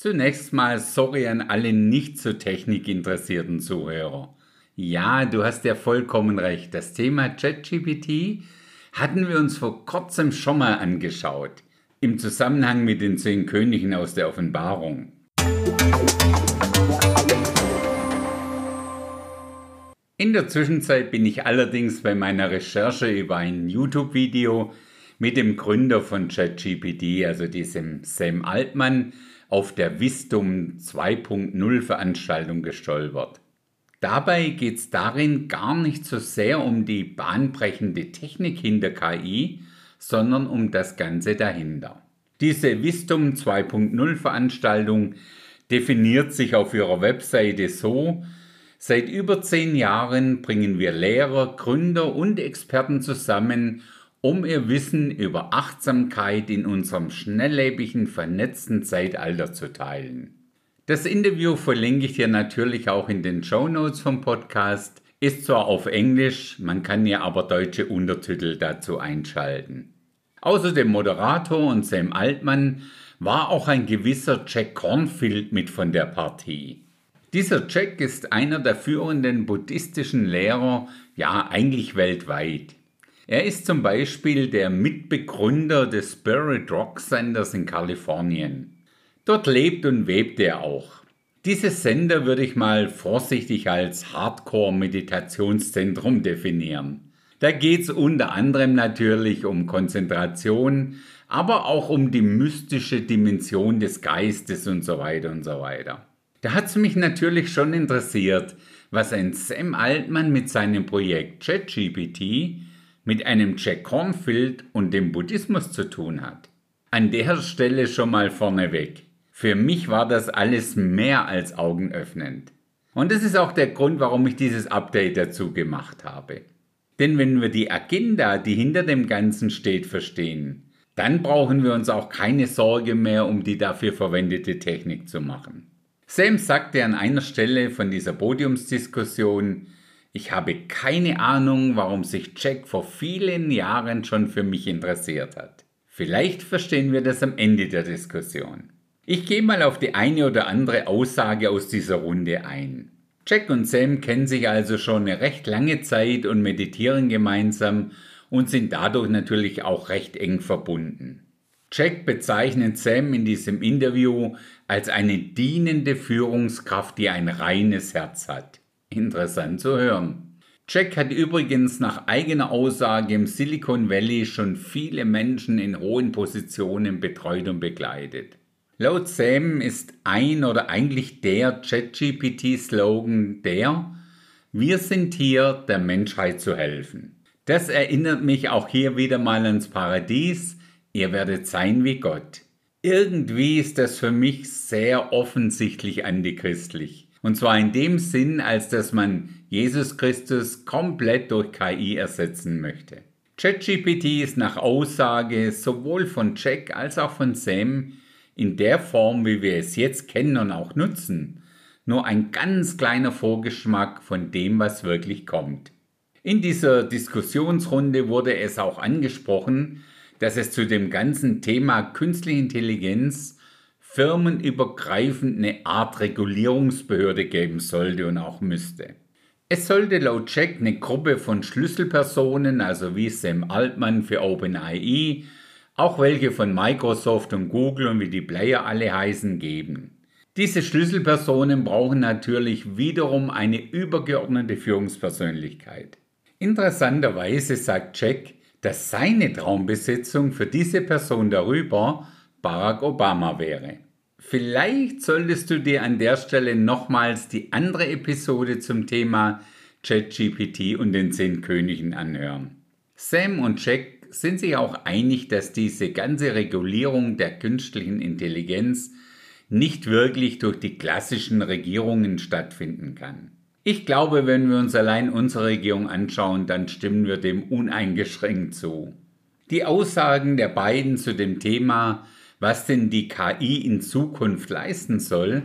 Zunächst mal sorry an alle nicht so technikinteressierten Zuhörer. Ja, du hast ja vollkommen recht. Das Thema ChatGPT hatten wir uns vor kurzem schon mal angeschaut. Im Zusammenhang mit den zehn Königen aus der Offenbarung. In der Zwischenzeit bin ich allerdings bei meiner Recherche über ein YouTube-Video mit dem Gründer von ChatGPT, also diesem Sam Altman, auf der Wisdom 2.0 Veranstaltung gestolpert. Dabei geht es darin gar nicht so sehr um die bahnbrechende Technik hinter KI, sondern um das Ganze dahinter. Diese Wisdom 2.0 Veranstaltung definiert sich auf ihrer Webseite so, seit über zehn Jahren bringen wir Lehrer, Gründer und Experten zusammen, um ihr Wissen über Achtsamkeit in unserem schnelllebigen, vernetzten Zeitalter zu teilen. Das Interview verlinke ich dir natürlich auch in den Show Notes vom Podcast. Ist zwar auf Englisch, man kann ja aber deutsche Untertitel dazu einschalten. Außer dem Moderator und Sam Altmann war auch ein gewisser Jack Cornfield mit von der Partie. Dieser Jack ist einer der führenden buddhistischen Lehrer, ja eigentlich weltweit. Er ist zum Beispiel der Mitbegründer des Spirit Rock Senders in Kalifornien. Dort lebt und webt er auch. Dieses Sender würde ich mal vorsichtig als Hardcore-Meditationszentrum definieren. Da geht es unter anderem natürlich um Konzentration, aber auch um die mystische Dimension des Geistes und so weiter und so weiter. Da hat es mich natürlich schon interessiert, was ein Sam Altman mit seinem Projekt ChatGPT mit einem Jack Cornfield und dem Buddhismus zu tun hat. An der Stelle schon mal vorneweg. Für mich war das alles mehr als augenöffnend. Und das ist auch der Grund, warum ich dieses Update dazu gemacht habe. Denn wenn wir die Agenda, die hinter dem Ganzen steht, verstehen, dann brauchen wir uns auch keine Sorge mehr um die dafür verwendete Technik zu machen. Sam sagte an einer Stelle von dieser Podiumsdiskussion, ich habe keine Ahnung, warum sich Jack vor vielen Jahren schon für mich interessiert hat. Vielleicht verstehen wir das am Ende der Diskussion. Ich gehe mal auf die eine oder andere Aussage aus dieser Runde ein. Jack und Sam kennen sich also schon eine recht lange Zeit und meditieren gemeinsam und sind dadurch natürlich auch recht eng verbunden. Jack bezeichnet Sam in diesem Interview als eine dienende Führungskraft, die ein reines Herz hat. Interessant zu hören. Jack hat übrigens nach eigener Aussage im Silicon Valley schon viele Menschen in hohen Positionen betreut und begleitet. Laut Sam ist ein oder eigentlich der ChatGPT-Slogan der Wir sind hier, der Menschheit zu helfen. Das erinnert mich auch hier wieder mal ans Paradies. Ihr werdet sein wie Gott. Irgendwie ist das für mich sehr offensichtlich antichristlich. Und zwar in dem Sinn, als dass man Jesus Christus komplett durch KI ersetzen möchte. ChatGPT ist nach Aussage sowohl von Jack als auch von Sam in der Form, wie wir es jetzt kennen und auch nutzen, nur ein ganz kleiner Vorgeschmack von dem, was wirklich kommt. In dieser Diskussionsrunde wurde es auch angesprochen, dass es zu dem ganzen Thema künstliche Intelligenz firmenübergreifend eine Art Regulierungsbehörde geben sollte und auch müsste. Es sollte laut Jack eine Gruppe von Schlüsselpersonen, also wie Sam Altman für OpenAI auch welche von Microsoft und Google und wie die Player alle heißen geben. Diese Schlüsselpersonen brauchen natürlich wiederum eine übergeordnete Führungspersönlichkeit. Interessanterweise sagt Jack, dass seine Traumbesetzung für diese Person darüber Barack Obama wäre. Vielleicht solltest du dir an der Stelle nochmals die andere Episode zum Thema ChatGPT und den zehn Königen anhören. Sam und Jack sind sich auch einig, dass diese ganze Regulierung der künstlichen Intelligenz nicht wirklich durch die klassischen Regierungen stattfinden kann. Ich glaube, wenn wir uns allein unsere Regierung anschauen, dann stimmen wir dem uneingeschränkt zu. Die Aussagen der beiden zu dem Thema, was denn die KI in Zukunft leisten soll,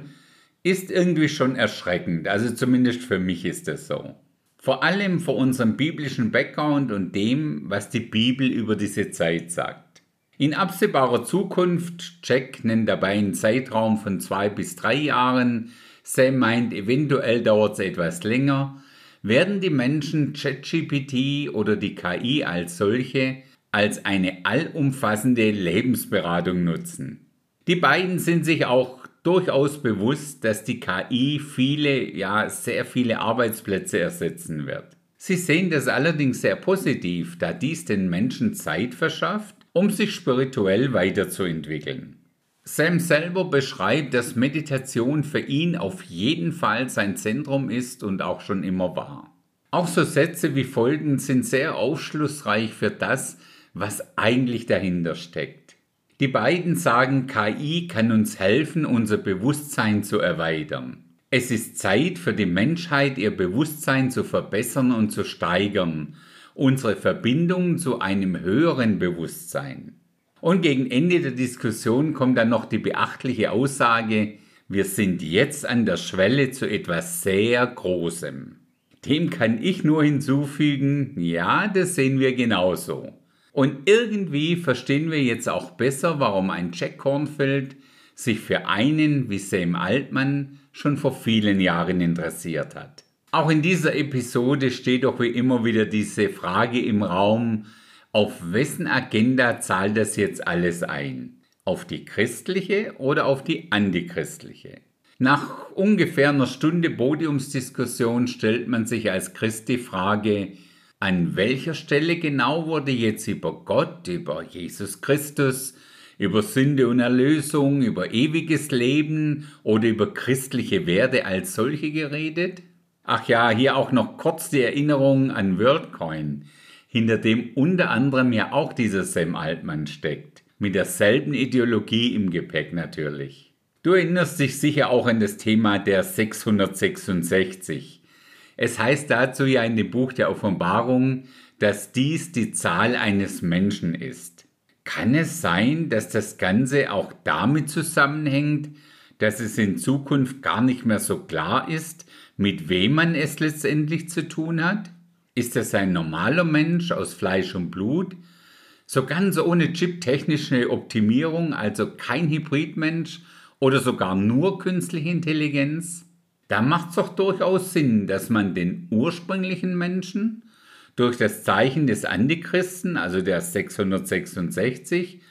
ist irgendwie schon erschreckend. Also zumindest für mich ist es so. Vor allem vor unserem biblischen Background und dem, was die Bibel über diese Zeit sagt. In absehbarer Zukunft, Jack nennt dabei einen Zeitraum von zwei bis drei Jahren, Sam meint, eventuell dauert es etwas länger, werden die Menschen ChatGPT oder die KI als solche als eine allumfassende Lebensberatung nutzen. Die beiden sind sich auch durchaus bewusst, dass die KI viele, ja, sehr viele Arbeitsplätze ersetzen wird. Sie sehen das allerdings sehr positiv, da dies den Menschen Zeit verschafft, um sich spirituell weiterzuentwickeln. Sam selber beschreibt, dass Meditation für ihn auf jeden Fall sein Zentrum ist und auch schon immer war. Auch so Sätze wie folgend sind sehr aufschlussreich für das, was eigentlich dahinter steckt. Die beiden sagen, KI kann uns helfen, unser Bewusstsein zu erweitern. Es ist Zeit für die Menschheit, ihr Bewusstsein zu verbessern und zu steigern, unsere Verbindung zu einem höheren Bewusstsein. Und gegen Ende der Diskussion kommt dann noch die beachtliche Aussage, wir sind jetzt an der Schwelle zu etwas sehr Großem. Dem kann ich nur hinzufügen, ja, das sehen wir genauso. Und irgendwie verstehen wir jetzt auch besser, warum ein Jack Kornfeld sich für einen wie Sam Altmann schon vor vielen Jahren interessiert hat. Auch in dieser Episode steht doch wie immer wieder diese Frage im Raum, auf wessen Agenda zahlt das jetzt alles ein? Auf die christliche oder auf die antichristliche? Nach ungefähr einer Stunde Podiumsdiskussion stellt man sich als Christ die Frage, an welcher Stelle genau wurde jetzt über Gott, über Jesus Christus, über Sünde und Erlösung, über ewiges Leben oder über christliche Werte als solche geredet? Ach ja, hier auch noch kurz die Erinnerung an WorldCoin, hinter dem unter anderem ja auch dieser Sam Altmann steckt, mit derselben Ideologie im Gepäck natürlich. Du erinnerst dich sicher auch an das Thema der 666. Es heißt dazu ja in dem Buch der Offenbarung, dass dies die Zahl eines Menschen ist. Kann es sein, dass das Ganze auch damit zusammenhängt, dass es in Zukunft gar nicht mehr so klar ist, mit wem man es letztendlich zu tun hat? Ist es ein normaler Mensch aus Fleisch und Blut? So ganz ohne chiptechnische Optimierung, also kein Hybridmensch oder sogar nur künstliche Intelligenz? Da macht es doch durchaus Sinn, dass man den ursprünglichen Menschen durch das Zeichen des Antichristen, also der 666,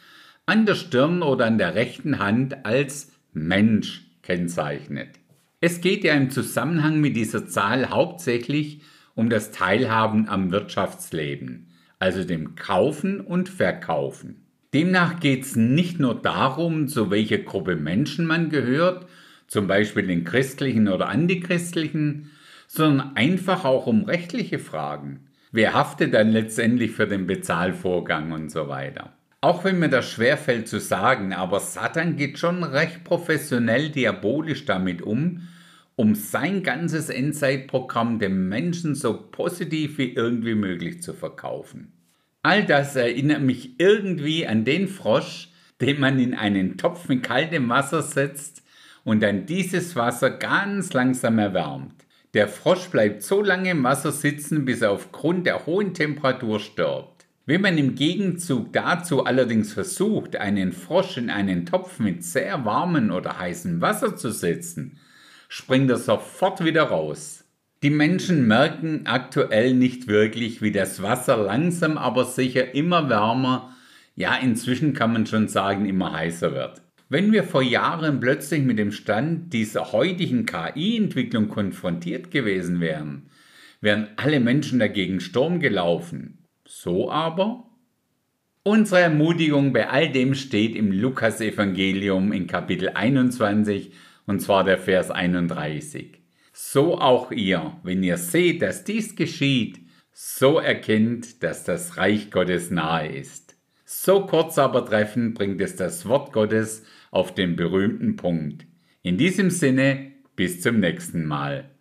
an der Stirn oder an der rechten Hand als Mensch kennzeichnet. Es geht ja im Zusammenhang mit dieser Zahl hauptsächlich um das Teilhaben am Wirtschaftsleben, also dem Kaufen und Verkaufen. Demnach geht es nicht nur darum, zu welcher Gruppe Menschen man gehört, zum Beispiel den christlichen oder antichristlichen, sondern einfach auch um rechtliche Fragen. Wer haftet dann letztendlich für den Bezahlvorgang und so weiter? Auch wenn mir das schwerfällt zu sagen, aber Satan geht schon recht professionell diabolisch damit um, um sein ganzes Endzeitprogramm dem Menschen so positiv wie irgendwie möglich zu verkaufen. All das erinnert mich irgendwie an den Frosch, den man in einen Topf mit kaltem Wasser setzt und dann dieses Wasser ganz langsam erwärmt. Der Frosch bleibt so lange im Wasser sitzen, bis er aufgrund der hohen Temperatur stirbt. Wenn man im Gegenzug dazu allerdings versucht, einen Frosch in einen Topf mit sehr warmem oder heißem Wasser zu setzen, springt er sofort wieder raus. Die Menschen merken aktuell nicht wirklich, wie das Wasser langsam aber sicher immer wärmer, ja inzwischen kann man schon sagen immer heißer wird. Wenn wir vor Jahren plötzlich mit dem Stand dieser heutigen KI-Entwicklung konfrontiert gewesen wären, wären alle Menschen dagegen Sturm gelaufen. So aber? Unsere Ermutigung bei all dem steht im Lukasevangelium in Kapitel 21 und zwar der Vers 31. So auch ihr, wenn ihr seht, dass dies geschieht, so erkennt, dass das Reich Gottes nahe ist. So kurz aber treffend bringt es das Wort Gottes auf den berühmten Punkt. In diesem Sinne, bis zum nächsten Mal.